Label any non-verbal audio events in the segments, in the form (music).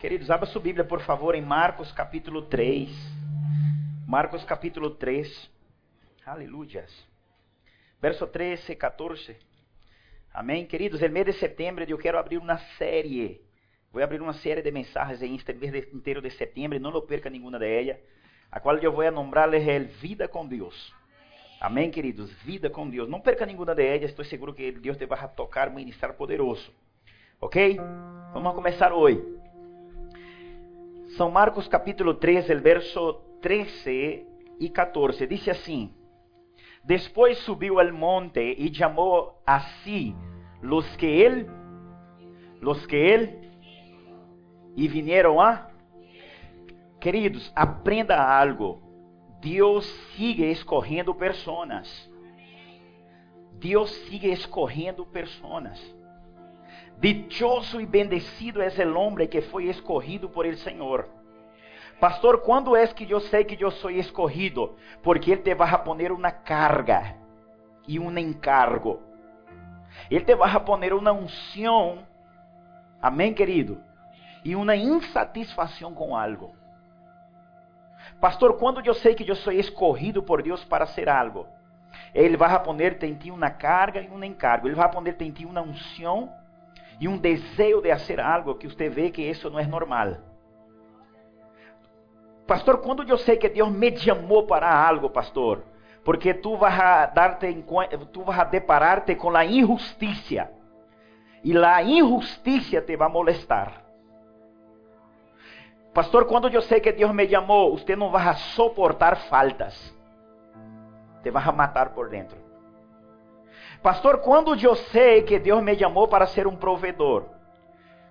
Queridos, abra sua Bíblia, por favor, em Marcos capítulo 3. Marcos capítulo 3. Aleluias. Verso 13, 14. Amém? Queridos, no mês de setembro eu quero abrir uma série. Vou abrir uma série de mensagens em este mês inteiro de setembro, não lo perca nenhuma delas, a qual eu vou nombrar-lhes el Vida com Deus. Amém, queridos? Vida com Deus. Não perca nenhuma delas, estou seguro que Deus te vai tocar, ministrar poderoso. Ok? Vamos começar hoje. São Marcos capítulo 3, el verso 13 e 14. Diz assim: Depois subiu ao monte e chamou a si los que ele, los que ele, e vinieron a. Queridos, aprenda algo. Deus sigue escorrendo pessoas. Deus sigue escorrendo pessoas. Dichoso e bendecido é o homem que foi escorrido por el Senhor. Pastor, quando é que eu sei que eu sou escorrido? Porque Ele te vai poner uma carga e um encargo. Ele te vai poner uma unção, amém, querido? E uma insatisfação com algo. Pastor, quando eu sei que eu sou escorrido por Deus para ser algo? Ele vai poner em ti uma carga e um encargo. Ele vai poner em ti uma unção e um desejo de fazer algo que você vê que isso não é normal. Pastor, quando eu sei que Deus me chamou para algo, pastor, porque tu vas a darte tu vas a depararte com a injustiça e a injustiça te vai molestar. Pastor, quando eu sei que Deus me chamou, você não vai a suportar faltas. Te vai a matar por dentro. Pastor, quando eu sei que Deus me chamou para ser um provedor?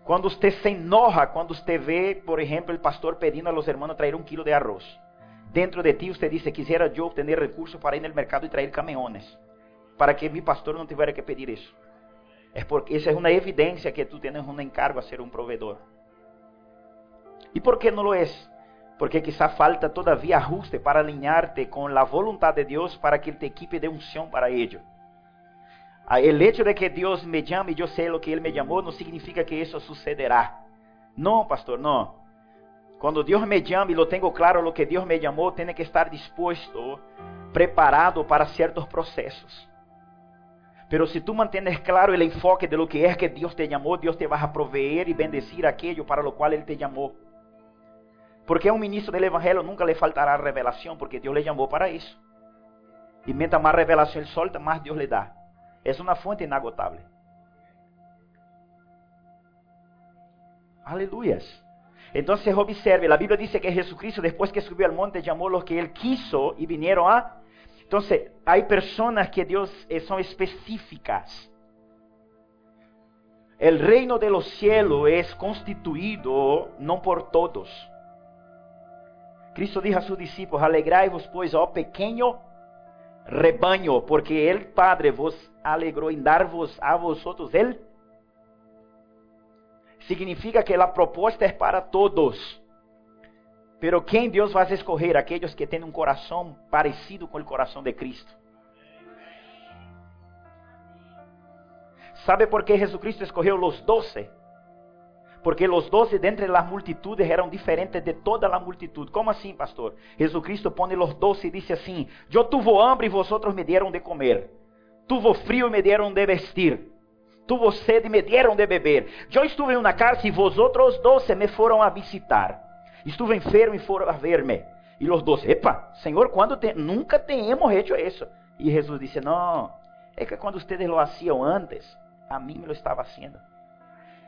Quando você se enoja, quando você vê, por exemplo, o pastor pedindo a los hermanos trazer um quilo de arroz. Dentro de ti você diz, quisiera eu ter recursos para ir no mercado e trazer caminhões. Para que meu pastor não tivesse que pedir isso. É porque essa é uma evidência que tu tens um encargo a ser um provedor. E por que não lo é? Porque quizá falta todavia ajuste para alinhar-te com a vontade de Deus para que Ele te equipe de unção para ello. Ah, el hecho de que Dios me llame y yo sé lo que Él me llamó no significa que eso sucederá. No, pastor, no. Cuando Dios me llame y lo tengo claro lo que Dios me llamó, tiene que estar dispuesto, preparado para ciertos procesos. Pero si tú mantienes claro el enfoque de lo que es que Dios te llamó, Dios te va a proveer y bendecir aquello para lo cual Él te llamó. Porque a un ministro del Evangelio nunca le faltará revelación, porque Dios le llamó para eso. Y mientras más revelación Él solta, más Dios le da. Es una fuente inagotable. Aleluya. Entonces observe, la Biblia dice que Jesucristo después que subió al monte llamó los que él quiso y vinieron a... Entonces hay personas que Dios eh, son específicas. El reino de los cielos es constituido no por todos. Cristo dijo a sus discípulos, alegrai-vos pues, ó pequeño rebanho, porque el Padre vos alegrou em dar-vos a vosotros ele. Significa que a proposta é para todos. Pero quem Deus vai escolher? Aqueles que têm um coração parecido com o coração de Cristo. ¿Sabe por que Jesucristo escolheu os doze? Porque os doze dentre las multitudes eram diferentes de toda a multitud. Como assim, pastor? Jesucristo pone os doze e disse assim: Eu tuvo hambre e vosotros me dieron de comer. Tuvo frio e me dieron de vestir. Tuvo sede e me dieron de beber. Eu estuve em uma cárcel e vosotros doze me foram a visitar. Estuve enfermo e foram a verme. E os doze, epa, Senhor, quando te... nunca temos hecho isso. E Jesus disse: Não, é que quando ustedes lo hacían antes, a mim me lo estava haciendo.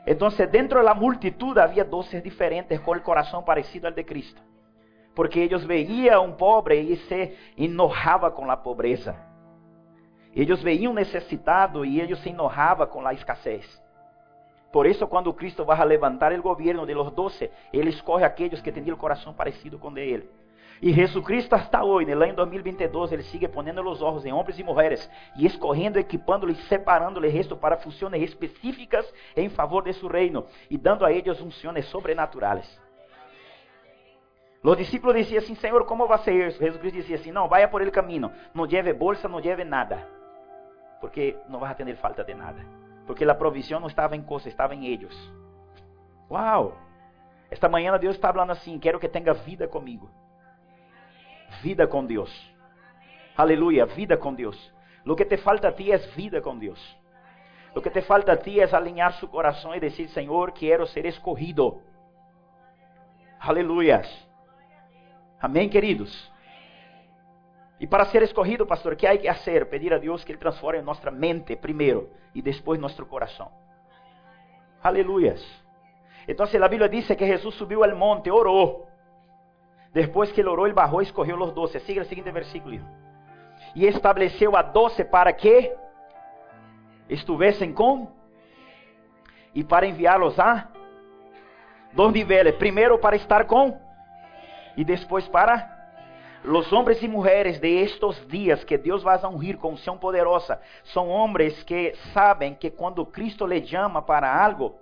Entonces dentro de la multitud había doce diferentes con el corazón parecido al de Cristo. Porque ellos veían a un pobre y se enojaba con la pobreza. Ellos veían un necesitado y ellos se enojaban con la escasez. Por eso cuando Cristo va a levantar el gobierno de los doce, Él escoge a aquellos que tenían el corazón parecido con de Él. E Jesucristo hasta hoje, lá em 2022, ele sigue ponendo os olhos em homens e mulheres e escorrendo, equipando-lhes, separando-lhes resto para funções específicas em favor de seu reino e dando a eles funções sobrenaturais. Os discípulos diziam assim: Senhor, como vai ser isso? Jesus dizia assim: Não, vaya por el caminho, não lleve bolsa, não lleve nada, porque não vai ter falta de nada, porque a provisão não estava em coisas, estava em eles. Uau! Esta manhã Deus está falando assim: quero que tenha vida comigo. Vida com Deus. Aleluia, vida com Deus. Lo que te falta a ti é vida com Deus. Lo que te falta a ti é alinhar su coração e dizer: Senhor, quero ser escorrido. Aleluias. Amém, queridos? E para ser escorrido, pastor, o que há que fazer? Pedir a Deus que Ele transforme nossa mente primeiro e depois nosso coração. Aleluias. Então, a Bíblia diz que Jesus subiu ao monte, orou. Depois que ele orou, ele barrou e escorreu os doce. Siga o seguinte versículo. E estabeleceu a doce para que estivessem com e para enviá-los a dois níveis. Primeiro para estar com e depois para os homens e mulheres de estes dias que Deus vai ungir com unção poderosa são homens que sabem que quando Cristo lhe chama para algo,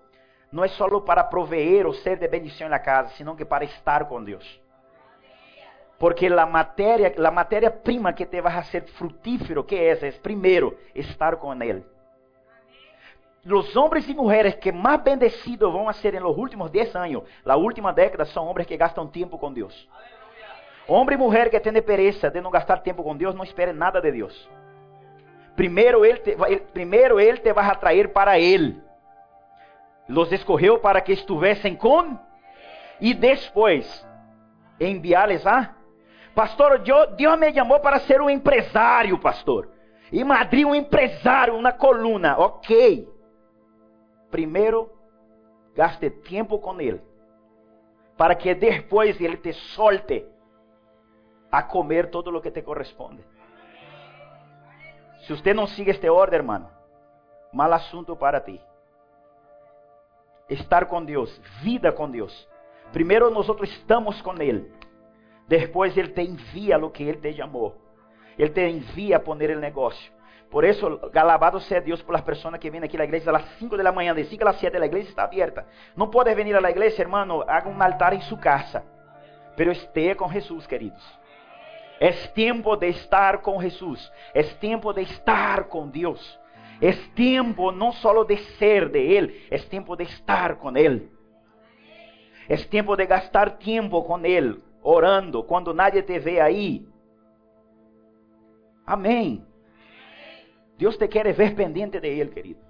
não é só para proveer ou ser de bendição na casa, sino que para estar com Deus. Porque a matéria, a matéria prima que te vai a ser frutífero, que é essa? É primeiro, estar com Ele. Os homens e mulheres que mais bendecidos vão ser em los últimos 10 anos, la última década, são homens que gastam tempo com Deus. Homem e mulher que tem pereza de não gastar tempo com Deus, não espere nada de Deus. Primeiro ele te, primeiro ele te vai atrair para Ele. Los escorreu para que estivessem com e depois enviá-les a Pastor, Deus me chamou para ser um empresário, pastor. E Madrid um empresário, uma coluna. Ok. Primeiro, gaste tempo com ele. Para que depois ele te solte a comer todo o que te corresponde. Se você não sigue este ordem, hermano, mal assunto para ti. Estar com Deus, vida com Deus. Primeiro nós estamos com Ele. Depois Ele te envia o que Ele te chamou. Ele te envia a poner o negócio. Por isso, alabado seja Deus por las pessoas que vêm aqui à igreja às 5 da manhã, de 5 às 7 a igreja está aberta. Não pode vir à igreja, hermano, haga um altar em sua casa. Pero esteja com Jesus, queridos. É tempo de estar com Jesus. É tempo de estar com Deus. É tempo não só de ser de Ele, é tempo de estar com Ele. É tempo de gastar tempo com Ele, orando, quando nadie te vê aí. Amém. Deus te quer ver pendente de Ele, querido.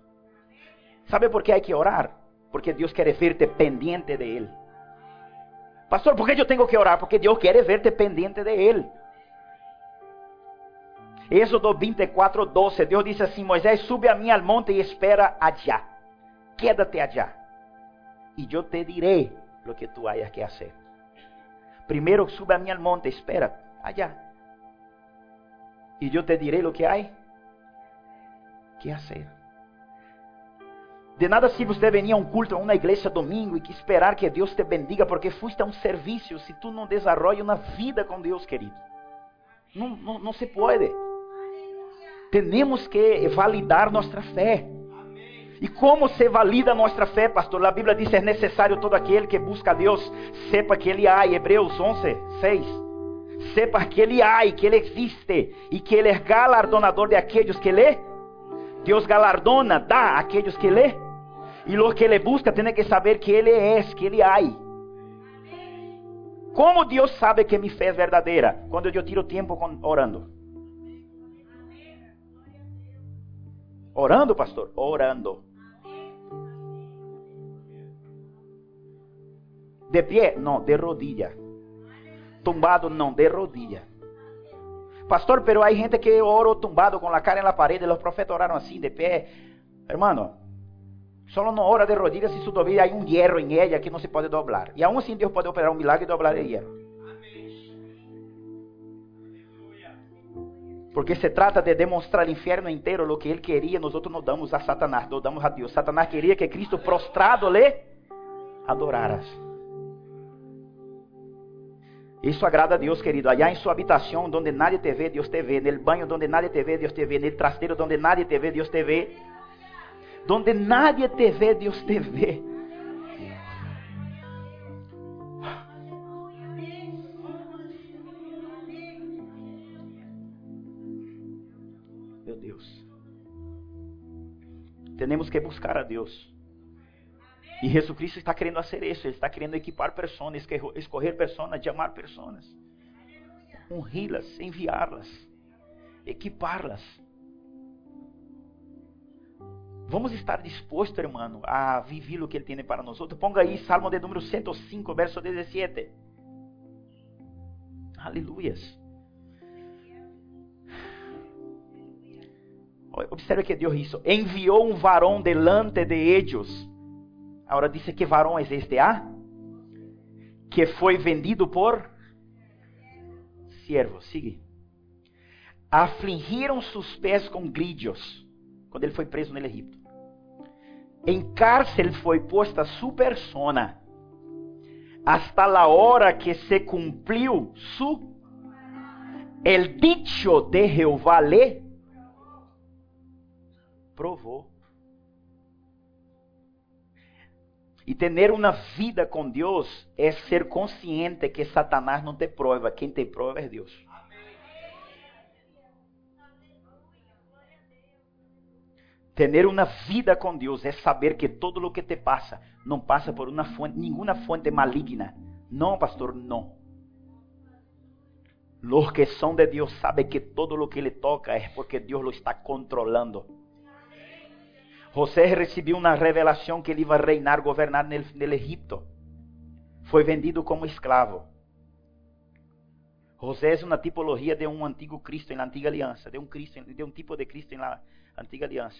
¿Sabe por que há que orar? Porque Deus quer verte pendente de Ele. Pastor, por que eu tenho que orar? Porque Deus quer verte pendente de Ele. Êxodo 24, 12. Deus disse assim: Moisés, sube a mim ao monte e espera allá. Quédate allá. E eu te direi o que tu hayas que fazer. Primeiro sube a mim ao monte, espera allá. E eu te direi o que há que fazer. De nada se você venir a um culto, a uma igreja domingo e que esperar que Deus te bendiga porque fuiste a um serviço se tu não desenvolve uma vida com Deus, querido. Não, não, não se pode. Temos que validar nossa fé. E como se valida nossa fé, pastor? A Bíblia diz: é necessário todo aquele que busca a Deus, sepa que Ele há. Hebreus 11, 6. Sepa que Ele há e que Ele existe. E que Ele é galardonador de aqueles que lê. Deus galardona, dá a aqueles que lê. E lo que Ele busca, tem que saber que Ele é, que Ele há. Como Deus sabe que me fez verdadeira? Quando eu tiro tempo orando. Orando, pastor? Orando. De pé? Não, de rodilha. Tumbado? Não, de rodilha. Pastor, pero hay gente que oro tumbado con la cara en la pared. Los profetas oraron así, de pé. Hermano, solo no ora de rodillas si su tobillo hay un hierro en ella que no se puede doblar. Y aún así Dios puede operar un milagre y doblar el hierro. Porque se trata de demonstrar ao inferno inteiro o que ele queria, nós outros não damos a Satanás, não damos a Deus. Satanás queria que Cristo prostrado lhe adoraras. Isso agrada a Deus, querido. Allá em sua habitação, onde nadie te vê, Deus te vê. No banho, onde nadie te vê, Deus te vê. No trasteiro, onde nadie te vê, Deus te vê. Donde nadie te vê, Deus te vê. Temos que buscar a Deus. E Jesus está querendo fazer isso. Ele está querendo equipar pessoas, escorrer pessoas, chamar pessoas, ungí-las, enviá-las, equipá-las. Vamos estar dispostos, hermano, a viver o que Ele tem para nós. Ponga aí Salmo de número 105, verso 17. Aleluias. Observe que Deus hizo. Enviou um varão delante de ellos. Agora diz que varão é este, ah? Que foi vendido por siervo. Sigue. Afligiram seus pés com grillos. Quando ele foi preso no Egito. Em cárcel foi posta su persona hasta la hora que se cumpliu su el dicho de Jehová le provou. E ter uma vida com Deus é ser consciente que Satanás não te prova, quem te prova é Deus. Tener uma vida com Deus é saber que todo o que te passa não passa por uma fonte, nenhuma fonte maligna. Não, pastor, não. Los que são de Deus sabem que todo o que ele toca é porque Deus lo está controlando. José recebeu uma revelação que ele ia reinar, governar no, Egipto. Foi vendido como escravo. José é uma tipologia de um antigo Cristo na antiga aliança, de um Cristo, de um tipo de Cristo na antiga aliança.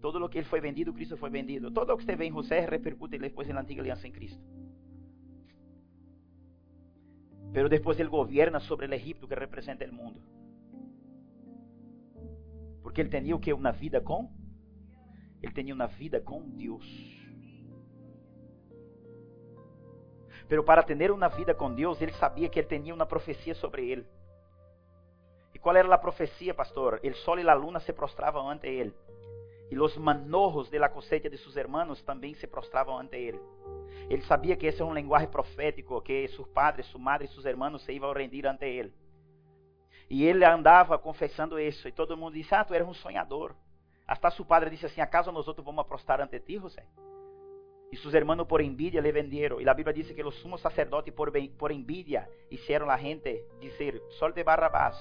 Todo o que ele foi vendido, Cristo foi vendido. Todo o que você vê em José repercute depois na antiga aliança em Cristo. Pero depois ele governa sobre o Egipto que representa o mundo. Porque ele tinha o que? Uma vida com? Ele tinha uma vida com Deus. Pero para ter uma vida com Deus, ele sabia que ele tinha uma profecia sobre ele. E qual era a profecia, pastor? El sol e a luna se prostravam ante ele e os manojos de la cosecha de seus hermanos também se prostravam ante ele. Ele sabia que esse é um linguagem profético, que seus padres, sua madre e seus hermanos se iam rendir ante ele. E ele andava confessando isso, e todo mundo disse: Ah, tu eres um sonhador. Hasta seu padre disse assim: Acaso nós outros vamos prostrar ante ti, José? E seus hermanos por envidia le venderam. E a Bíblia diz que os sumos sacerdotes por, por envidia hicieron a gente dizer: Solte Barrabás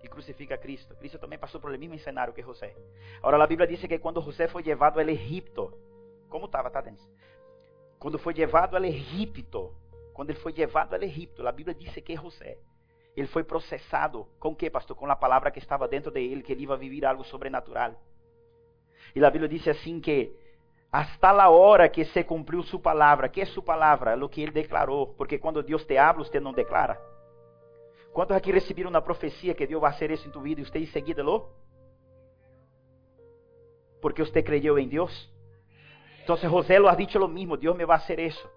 que crucifica a Cristo. Cristo também passou por el mesmo cenário que José. Agora a Bíblia diz que quando José foi levado ao Egipto, como estava, tá, Denis? Quando foi levado ao Egipto, quando ele foi levado ao Egipto, a Bíblia diz que José, ele foi processado com que, pastor? Com a palavra que estava dentro de ele, que ele ia viver algo sobrenatural. E a Bíblia diz assim que hasta a hora que se cumpriu sua palavra, que é sua palavra? O que ele declarou, porque quando Deus te habla, você não declara. Quantos aqui receberam na profecia que Deus vai fazer isso em tu vida e você em seguida lo? Porque você creyó em Deus. Então José lo ha dicho lo mismo, Deus me vai fazer isso.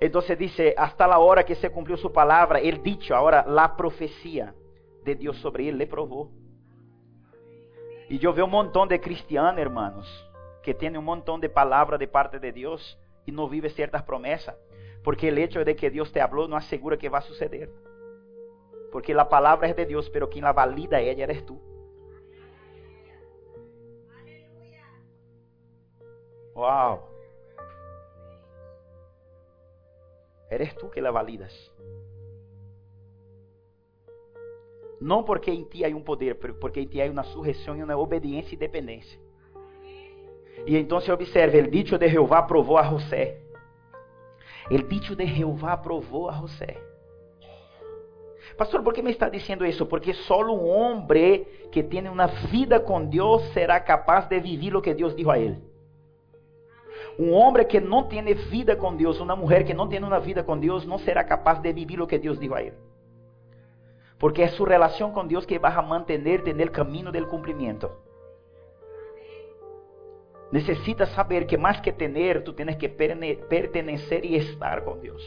Então dice, hasta la hora que se cumpriu sua palavra, ele dicho, agora la profecia de Deus sobre ele le provou. E eu vejo um montão de cristianos, hermanos, que têm um montão de palavra de parte de Deus e não vive certas promessas, porque o hecho de que Deus te habló não assegura que vai suceder. Porque a palavra é de Deus, pero quem la valida ella eres tú. Uau. Eres tú que la validas. Não porque em ti há um poder, porque em ti há uma surreição e uma obediência e dependência. E então se observe, el dicho de Jeová aprovou a José. El dicho de Jeová aprovou a José. Pastor, ¿por qué me está diciendo eso? Porque solo un hombre que tiene una vida con Dios será capaz de vivir lo que Dios dijo a él. Um homem que não tem vida com Deus, uma mulher que não tem uma vida com Deus, não será capaz de viver o que Deus disse a ele. Porque é sua relação com Deus que vai a manter no caminho do cumprimento. Necessitas saber que mais que ter, tu tens que pertenecer e estar com Deus.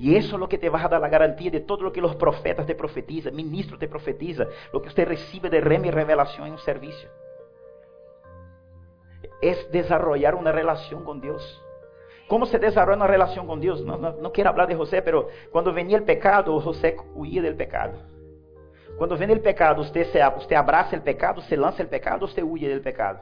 Y eso es lo que te va a dar la garantía de todo lo que los profetas te profetizan, ministros te profetizan, lo que usted recibe de rema y revelación en un servicio. es desarrollar una relación con Dios. ¿Cómo se desarrolla una relación con Dios? No, quiero hablar de José, pero cuando venía el pecado, José huía del pecado. Cuando viene el pecado, usted, se, abraza el pecado, se lanza el pecado, usted huye del pecado.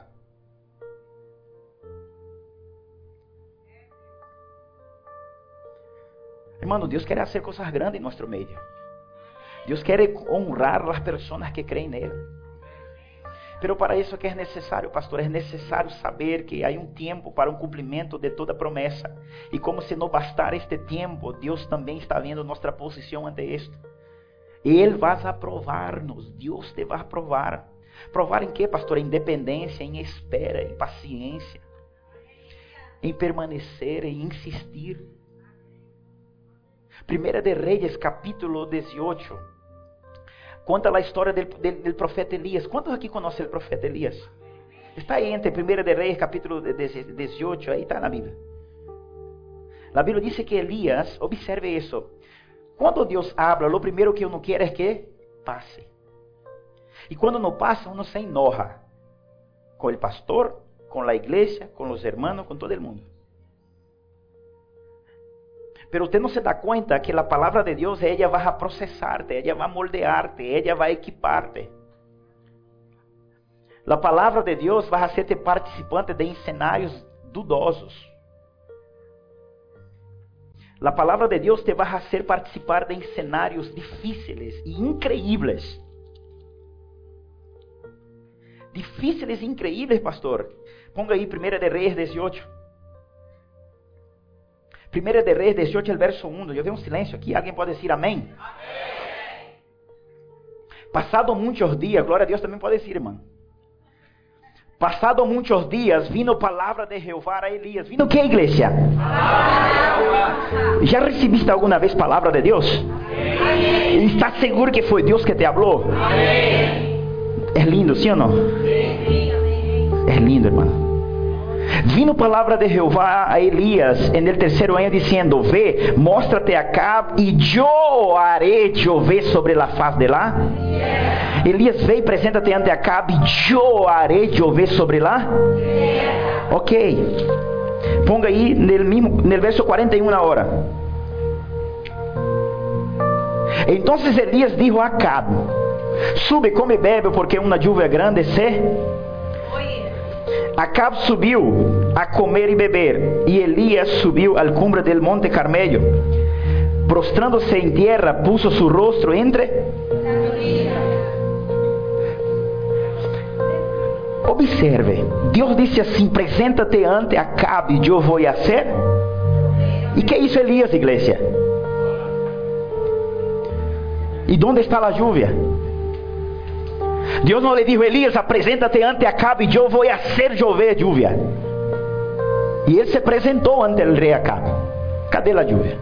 Hermano, Dios quiere hacer cosas grandes en nuestro medio. Dios quiere honrar a las personas que creen en Él. Pero para isso que é necessário, pastor, é necessário saber que há um tempo para um cumprimento de toda promessa. E como se não bastar este tempo, Deus também está vendo nossa posição ante isto. Ele vai aprovar-nos, Deus te vai aprovar. Provar em que, pastor? Em dependência, em espera, em paciência, em permanecer, em insistir. Primeira de Reis, capítulo 18 conta a história do profeta Elias. Quantos aqui conhecem o profeta Elias? Está aí entre 1 de Reis, capítulo 18, aí está na Bíblia. A Bíblia diz que Elias, observe isso. Quando Deus habla, o primeiro que eu não quero é que passe. E quando não passa, uno se enoja com o pastor, com a igreja, com os hermanos, com todo mundo. Pero usted no se da cuenta que la palabra de Dios, ella va a procesarte, ella va a moldearte, ella va a equiparte. La palavra de Deus vai hacerte participante de cenários dudosos. La palavra de Deus te vai fazer participar de cenários difíceis e increíbles. Difíceis e increíbles, pastor. Ponga aí 1 de Reis 18. Primeira de Reis 18, el verso 1. Eu vi um silêncio aqui. Alguém pode dizer amém? amém? Passado muitos dias, glória a Deus também pode dizer, irmão. Passado muitos dias, vino palavra de Jeová a Elias. Vino que, igreja? Já recebiste alguma vez palavra de Deus? Amém. Está seguro que foi Deus que te falou? É lindo, sim ou não? É lindo, irmão. Vino palavra de Jeová a Elias en el dizendo: Ve, mostra-te acá e eu haré chover sobre la faz de lá. Yeah. Elias veio, apresenta-te ante Acabe e eu haré chover sobre lá. Yeah. Ok. Ponga aí no, verso 41 na hora. Então Elias dijo a Acabe: Sube, come e bebe, porque uma lluvia grande se Acab subiu a comer e beber, e Elias subiu al cumbre del monte Carmelo. Prostrándose en tierra, puso su rostro entre. Observe, Deus disse assim: Presenta-te ante Acabe, eu vou fazer. E que isso, Elias, igreja? E onde está a lluvia? Deus não lhe disse, Elias, apresenta-te ante Acabe e eu vou fazer chover lluvia. E ele se apresentou ante o rei Acabe. Cadê a lluvia?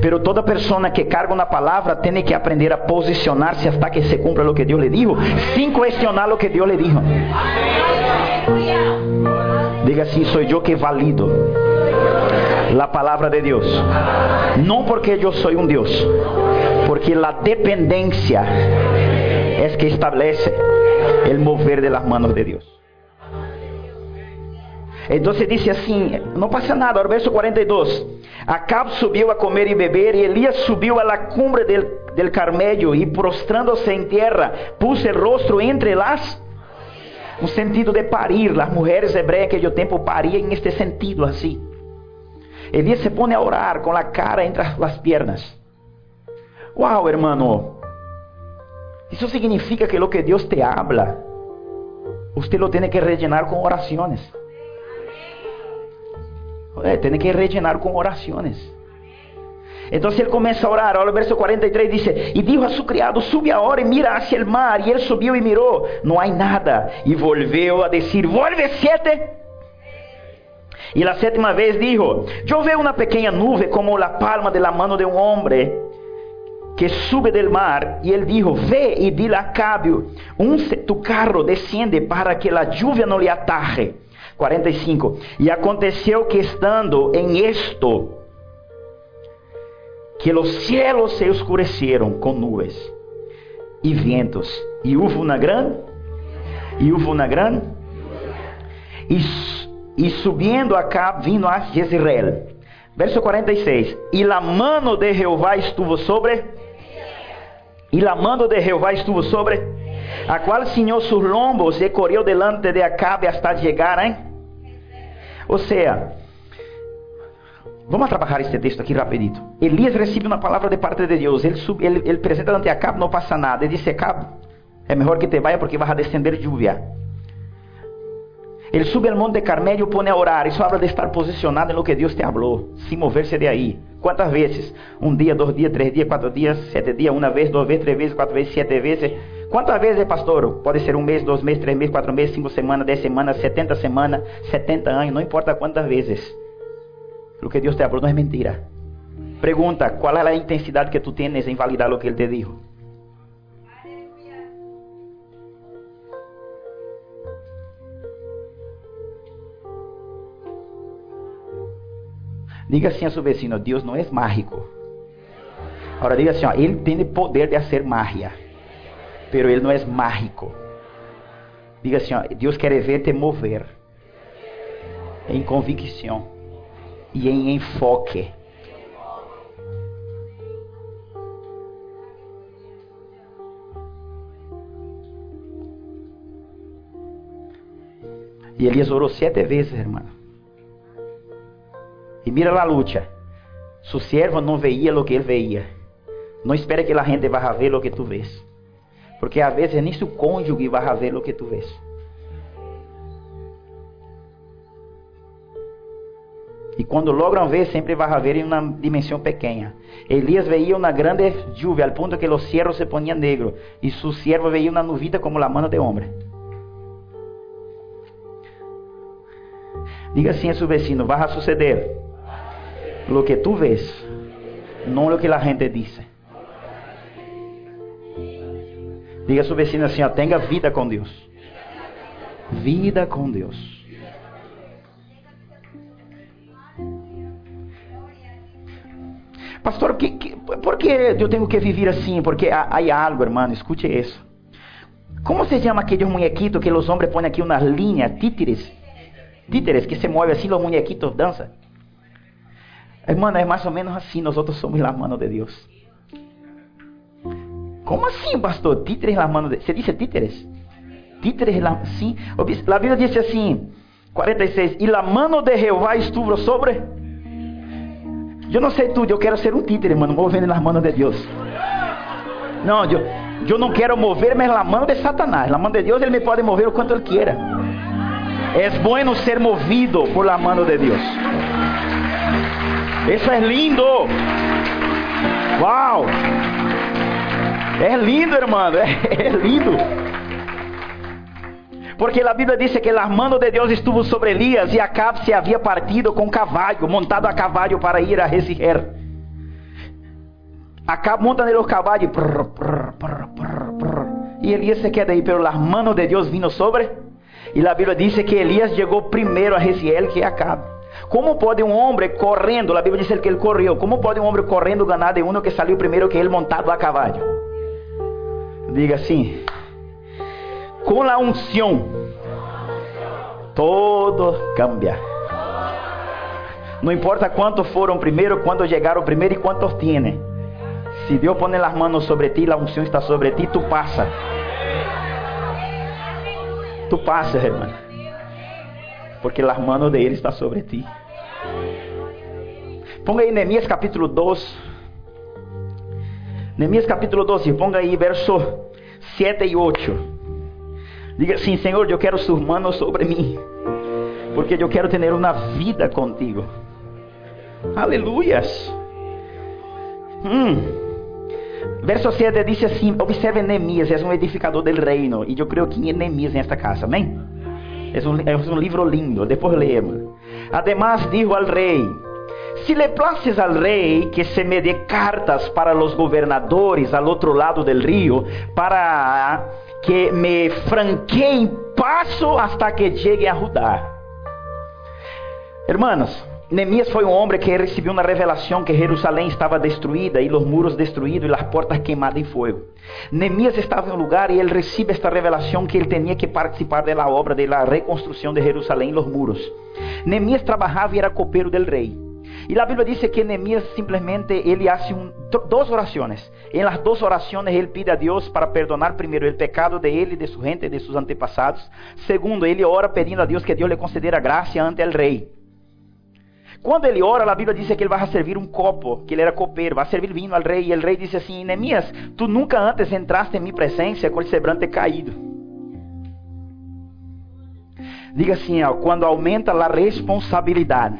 Pero toda persona que carga uma palavra tem que aprender a posicionar-se hasta que se cumpra o que Deus lhe dijo, sem questionar o que Deus lhe dijo. Diga assim: sou eu que valido a palavra de Deus. Não porque eu sou um Deus, porque a dependência es que establece el mover de las manos de Dios. Entonces dice así, no pasa nada, el verso 42. Acab subiu a comer e beber, e Elias subiu a la cumbre del, del Carmelo, e prostrándose em terra, puse o rosto entre las um sentido de parir. As mulheres hebreias que eu tempo pariam em este sentido assim. Elias se pone a orar com a cara entre as pernas. Uau, hermano, isso significa que lo que Deus te habla, usted lo tiene que rellenar con oraciones. É, tem que rellenar com orações. Então ele começa a orar. Olha o verso 43 diz: E dijo a su criado: Sube agora e mira hacia el mar. E ele subiu e mirou: Não há nada. E volveu a dizer: Volve sete. E a sétima vez dijo: Eu vi uma pequena nuvem como a palma de la mano de um homem que sube del mar, e ele dijo, ve e dile a Cabio, un, tu carro desciende para que la lluvia no le ataje. 45. E aconteceu que estando em esto, que os cielos se escureceram com nuvens e ventos, e houve uma grande, e houve uma grande, e, e subindo a Cab, vindo a Jezreel. Verso 46. E la mano de Jeová estuvo sobre e la mano de Jehová estuvo sobre, a qual ciñó sus lombos e correu delante de Acabe hasta llegar, hein? Ou seja, Vamos trabalhar este texto aqui rapidito. Elias recebe uma palavra de parte de Deus. Ele, sub, ele, ele apresenta ante Acab, não passa nada. Ele disse, Acab, é melhor que te vaya porque vai a descender lluvia. Ele sube ao monte de Carmelo e põe a orar. Isso habla de estar posicionado em lo que Deus te falou, sem mover-se de aí. Quantas vezes? Um dia, dois dias, três dias, quatro dias, sete dias, uma vez, duas vezes, três vezes, quatro vezes, sete vezes. Quantas vezes, pastor? Pode ser um mês, dois meses, três meses, quatro meses, cinco semanas, dez semanas, setenta semanas, setenta anos, não importa quantas vezes. O que Deus te falou não é mentira. Pergunta, qual é a intensidade que tu tens em validar o que Ele te dijo? Diga assim a seu vecino, Deus não é mágico. Agora diga assim, ó, Ele tem poder de fazer magia. Pero Ele não é mágico. Diga assim, ó, Deus quer ver te mover. Em convicção. E em enfoque. E Elias orou sete vezes, irmão. E mira a luta. Su siervo não veía lo que ele veía. Não espere que a gente vá ver lo que tu vês. Porque a vezes nem su cônjuge vai ver lo que tu vês. E quando logram ver, sempre vai ver em uma dimensão pequena. Elias veía uma grande lluvia, al ponto que os cierros se poniam negros. E su siervo veía uma nuvita como la mano de homem. Diga assim a seu vecino: vai suceder lo que tú ves, no lo que la gente dice. Diga a su vecino assim, tenha vida com Deus. Vida com Deus. Pastor, que, que, por eu tenho que viver assim? Porque há, algo, hermano, escute isso. Como se chama aqueles muñequitos que os homens põem aqui umas linhas, títeres? Títeres que se movem assim, os muñequitos dançam. Hermano, é mais ou menos assim, nós outros somos las manos de Deus. Como assim, pastor? Títeres las manos de Você disse títeres? Títeres, la... sim. A Bíblia diz assim, 46, e la mano de Jeová estuvo sobre... Eu não sei tudo, eu quero ser um títere, mano, movendo nas manos de Deus. Não, eu, eu não quero mover, mas na mão de Satanás. Na mão de Deus, ele me pode mover o quanto ele queira. É bueno ser movido por la mano de Deus. Isso é lindo. Uau. É lindo, irmão. (laughs) É, é lindo. Porque a Bíblia diz que a mão de Deus estuvo sobre Elias e Acabe se havia partido com cavalo, montado a cavalo para ir a Resiger. Acabe monta nele o cavalo e Elias se queda aí, pero as mãos de Deus vino sobre. E a Bíblia diz que Elias chegou primeiro a Resiel que Acabe. Como pode um homem correndo, a Bíblia diz que ele correu, como pode um homem correndo ganhar de um que saiu primeiro que ele montado a cavalo? Diga assim, com a unção, todo cambia. Não importa quantos foram primeiro, quando chegaram primeiro e quantos têm. Se Deus põe as mãos sobre ti, a unção está sobre ti, tu passa. Tu passa, irmão porque las manos de Ele está sobre ti. Ponga aí Neemias capítulo 2. Neemias capítulo 12, ponga aí verso 7 e 8. Diga assim, Senhor, eu quero sus manos sobre mim, porque eu quero ter uma vida contigo. Aleluias. Hum. Verso 7 diz assim: Observe Neemias, é um edificador del reino. E eu creio que em Neemias nesta casa, amém? É um, é um livro lindo, depois leemos. Además, dijo al rei: Si le places al rei que se me dê cartas para os governadores al outro lado del rio, para que me franqueiem passo hasta que chegue a Judá. Hermanos, Neemias foi um homem que recebeu uma revelação que Jerusalém estava destruída e os muros destruídos e as portas queimadas em fogo. Neemias estava em um lugar e ele recebe esta revelação que ele tinha que participar da obra da reconstrução de Jerusalém e os muros. Neemias trabalhava e era copeiro del rei. E a Bíblia diz que Neemias simplesmente ele hace um, duas orações. Em las duas orações ele pede a Deus para perdonar primeiro o pecado de ele, de sua gente, de seus antepassados. Segundo, ele ora pedindo a Deus que Deus lhe concedera graça ante o rei. Quando ele ora, a Bíblia diz que ele vai servir um copo, que ele era copeiro, vai servir vinho ao rei. E o rei disse assim: Neemias, tu nunca antes entraste em minha presença com o semblante caído. Diga assim, ó, quando aumenta a responsabilidade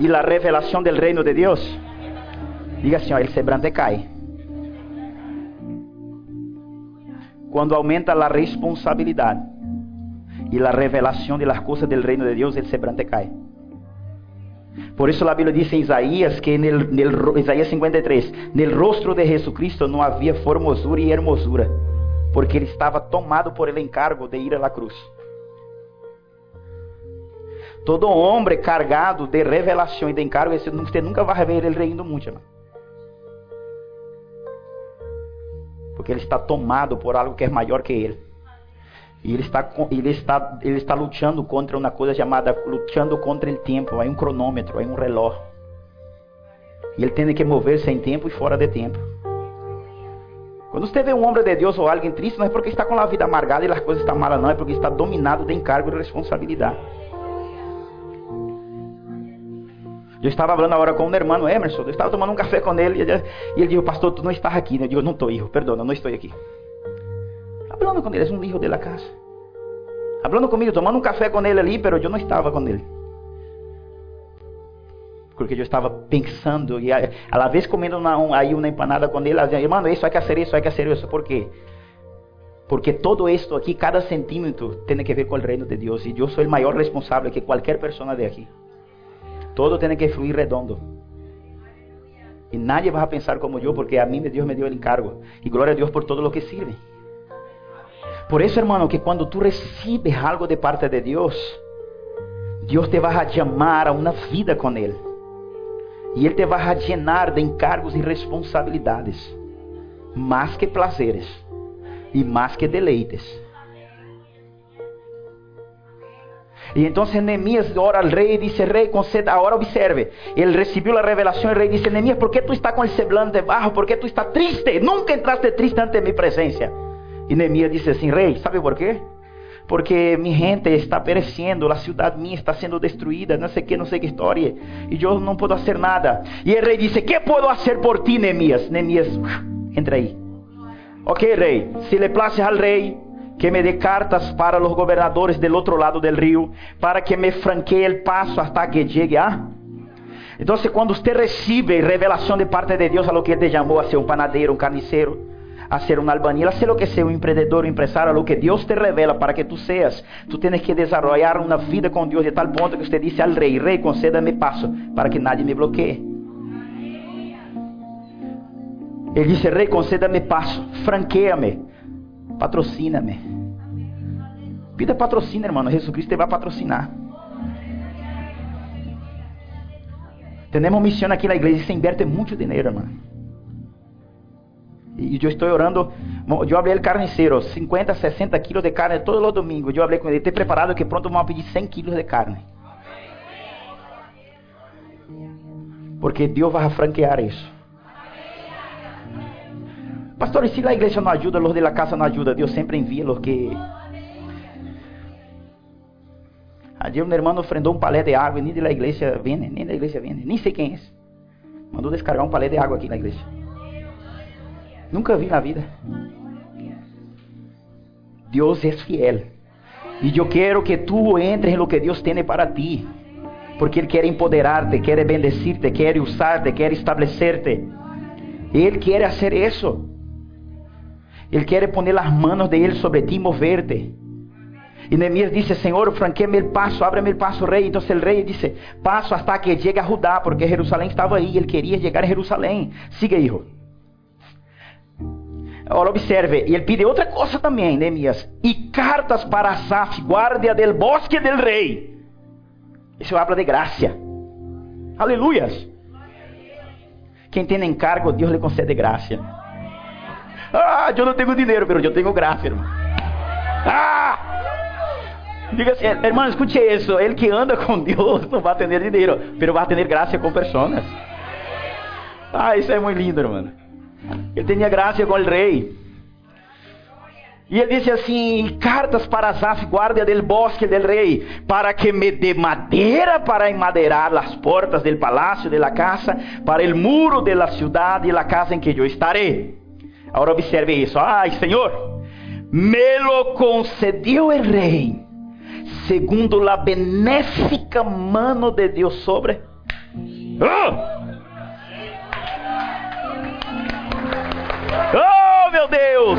e a revelação do reino de Deus, diga assim, ó, el semblante cai. Quando aumenta a responsabilidade e a revelação de las coisas del reino de Deus, el semblante cai. Por isso a Bíblia diz em Isaías que nel, Isaías 53, el rostro de Jesucristo não havia formosura e hermosura, porque ele estava tomado por el encargo de ir a la cruz. Todo homem cargado de revelação e de encargo, você nunca vai ver ele reindo muito, irmão. Porque ele está tomado por algo que é maior que ele. E ele está, ele está, ele está lutando contra uma coisa chamada lutando contra o tempo. Há um cronômetro, há um relógio. E ele tem que mover-se em tempo e fora de tempo. Quando você vê um homem de Deus ou alguém triste, não é porque está com a vida amargada e as coisas estão malas, não. É porque está dominado de encargo e responsabilidade. Eu estava falando agora com um irmão Emerson, eu estava tomando um café com ele, e ele disse, pastor, tu não estás aqui. Eu digo, não estou, hijo, perdona, não estou aqui. Falando com ele, é um hijo de la casa. Falando comigo, tomando um café com ele ali, mas eu não estava com ele. Porque eu estava pensando, e a, a la vez comendo uma, um, aí uma empanada com ele, ela dizia, irmão, isso hay que hacer isso, hay que hacer isso. ¿Por quê? Porque todo esto aqui, cada centímetro, tem que ver com o reino de Deus. E eu sou o maior responsável que qualquer pessoa de aqui. Todo tiene que fluir redondo. Y nadie va a pensar como yo porque a mí Dios me dio el encargo. Y gloria a Dios por todo lo que sirve. Por eso, hermano, que cuando tú recibes algo de parte de Dios, Dios te va a llamar a una vida con Él. Y Él te va a llenar de encargos y responsabilidades. Más que placeres y más que deleites. Y entonces Nehemías ora al rey y dice, rey, conceda, ahora observe. Él recibió la revelación, el rey dice, Nehemías, ¿por qué tú estás con el semblante bajo? ¿Por qué tú estás triste? Nunca entraste triste ante mi presencia. Y Nehemías dice assim, rey, ¿sabe por qué? Porque mi gente está pereciendo, la ciudad mía está siendo destruida, no sé qué, no sé qué historia. Y yo no puedo hacer nada. Y el rey dice, ¿qué puedo hacer por ti, Nehemías? Nehemías, entra ahí. Ok, rey, si le place al rey, que me dê cartas para os governadores del outro lado del rio, para que me franquee el paso hasta que llegue a. Então, quando você recebe revelação de parte de Deus a lo que Ele te chamou a ser um panadeiro, um carniceiro, a ser um albañil, ser lo que sea, um empreendedor, um empresário, a lo que Deus te revela para que tu seas, tu tienes que desarrollar uma vida com Deus de tal ponto que você disse al rei, rei, conceda-me passo para que nadie me bloqueie. Ele disse, rei, conceda-me passo, franqueia-me Patrocina-me. Pida patrocínio, irmão. Jesus Cristo vai patrocinar. Temos missão aqui na igreja e se inverte muito dinheiro, irmão. E eu estou orando. Eu falei o carniceiro, 50, 60 quilos de carne todos os domingos. Eu falei com ele, esteja preparado que pronto vamos pedir 100 quilos de carne. Porque Deus vai franquear isso. Pastor, e se a igreja não ajuda, os de la casa não ajuda, Deus sempre envia os que. Ayer um irmão ofrendou um palé de água e nem da igreja vende, nem da igreja vende, nem sei quem é. Mandou descargar um palé de água aqui na igreja. Nunca vi na vida. Deus é fiel. E eu quero que tu entres lo que Deus tem para ti. Porque Ele quer empoderar-te, quer bendecir-te, quer usar-te, quer estabelecer-te. Ele quer fazer isso. Ele quer poner as manos de Ele sobre ti e moverte. E Neemias disse: Senhor, franqueame el passo, ábreme el passo, rei. Então o rei disse: Passo hasta que llegue a Judá, porque Jerusalém estava aí. Ele queria chegar a Jerusalém. Siga, hijo. Agora observe, e ele pede outra coisa também, Neemias. E cartas para Asaf, guarda del bosque del rei. Isso habla de graça. Aleluias. Quem tem encargo, Deus lhe concede graça. Ah, eu não tenho dinheiro, mas eu tenho graça, irmão. Ah! Diga assim, irmão, escute isso. Ele que anda com Deus não vai ter dinheiro, mas vai ter graça com pessoas. Ah, isso é muito lindo, irmão. Ele tinha graça com o rei. E ele disse assim: cartas para Zaf, guarda del bosque del rei, para que me dê madeira para enmadeirar as portas del palácio de la casa, para el muro de la ciudad e la casa em que eu estarei. Agora observe isso. Ai, Senhor, me lo concedeu o rei, segundo a benéfica mano de Deus sobre. Oh! Oh, meu Deus!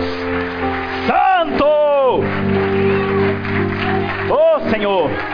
Santo! Oh, Senhor!